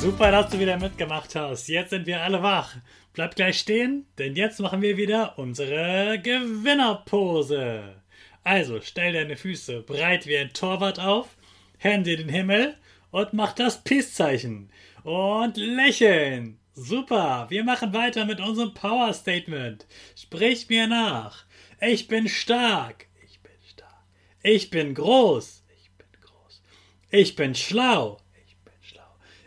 Super, dass du wieder mitgemacht hast. Jetzt sind wir alle wach. Bleib gleich stehen, denn jetzt machen wir wieder unsere Gewinnerpose. Also stell deine Füße breit wie ein Torwart auf, Hände in den Himmel und mach das Peace-Zeichen. Und lächeln. Super, wir machen weiter mit unserem Power Statement. Sprich mir nach. Ich bin stark. Ich bin stark. Ich bin groß. Ich bin groß. Ich bin schlau.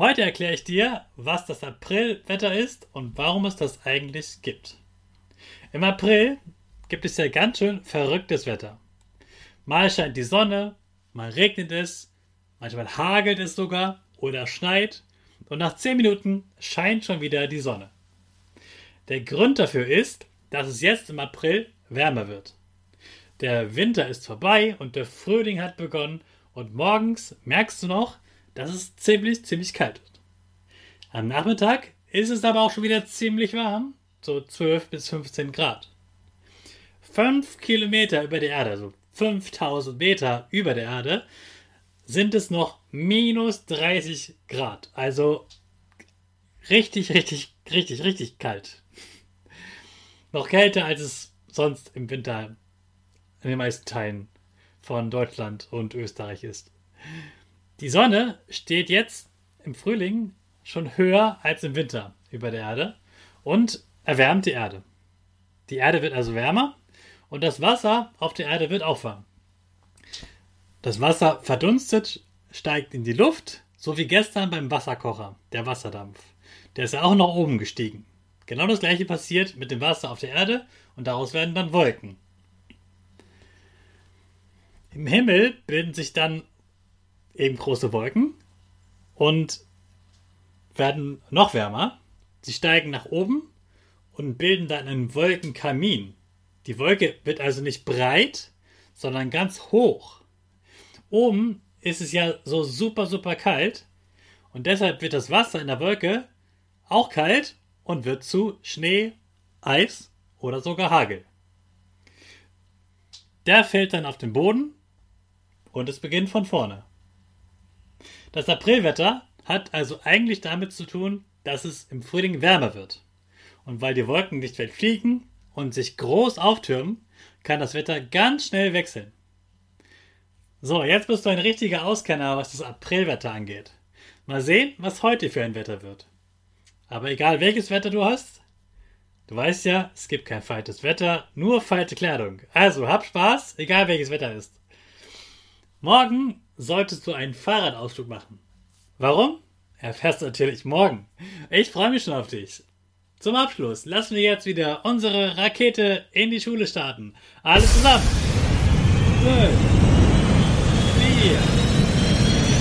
Heute erkläre ich dir, was das Aprilwetter ist und warum es das eigentlich gibt. Im April gibt es ja ganz schön verrücktes Wetter. Mal scheint die Sonne, mal regnet es, manchmal hagelt es sogar oder schneit und nach 10 Minuten scheint schon wieder die Sonne. Der Grund dafür ist, dass es jetzt im April wärmer wird. Der Winter ist vorbei und der Frühling hat begonnen und morgens merkst du noch, dass es ziemlich, ziemlich kalt. Am Nachmittag ist es aber auch schon wieder ziemlich warm, so 12 bis 15 Grad. 5 Kilometer über der Erde, also 5000 Meter über der Erde, sind es noch minus 30 Grad. Also richtig, richtig, richtig, richtig kalt. Noch kälter, als es sonst im Winter in den meisten Teilen von Deutschland und Österreich ist. Die Sonne steht jetzt im Frühling schon höher als im Winter über der Erde und erwärmt die Erde. Die Erde wird also wärmer und das Wasser auf der Erde wird auch warm. Das Wasser verdunstet, steigt in die Luft, so wie gestern beim Wasserkocher, der Wasserdampf. Der ist ja auch nach oben gestiegen. Genau das gleiche passiert mit dem Wasser auf der Erde und daraus werden dann Wolken. Im Himmel bilden sich dann eben große Wolken und werden noch wärmer. Sie steigen nach oben und bilden dann einen Wolkenkamin. Die Wolke wird also nicht breit, sondern ganz hoch. Oben ist es ja so super, super kalt und deshalb wird das Wasser in der Wolke auch kalt und wird zu Schnee, Eis oder sogar Hagel. Der fällt dann auf den Boden und es beginnt von vorne. Das Aprilwetter hat also eigentlich damit zu tun, dass es im Frühling wärmer wird. Und weil die Wolken nicht wegfliegen und sich groß auftürmen, kann das Wetter ganz schnell wechseln. So, jetzt bist du ein richtiger Auskenner, was das Aprilwetter angeht. Mal sehen, was heute für ein Wetter wird. Aber egal welches Wetter du hast, du weißt ja, es gibt kein faltes Wetter, nur falte Kleidung. Also hab Spaß, egal welches Wetter ist. Morgen solltest du einen Fahrradausflug machen. Warum? Erfährst du natürlich morgen. Ich freue mich schon auf dich. Zum Abschluss lassen wir jetzt wieder unsere Rakete in die Schule starten. Alles zusammen. 5, 4,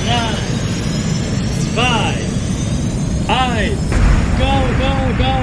3, 2, 1. go!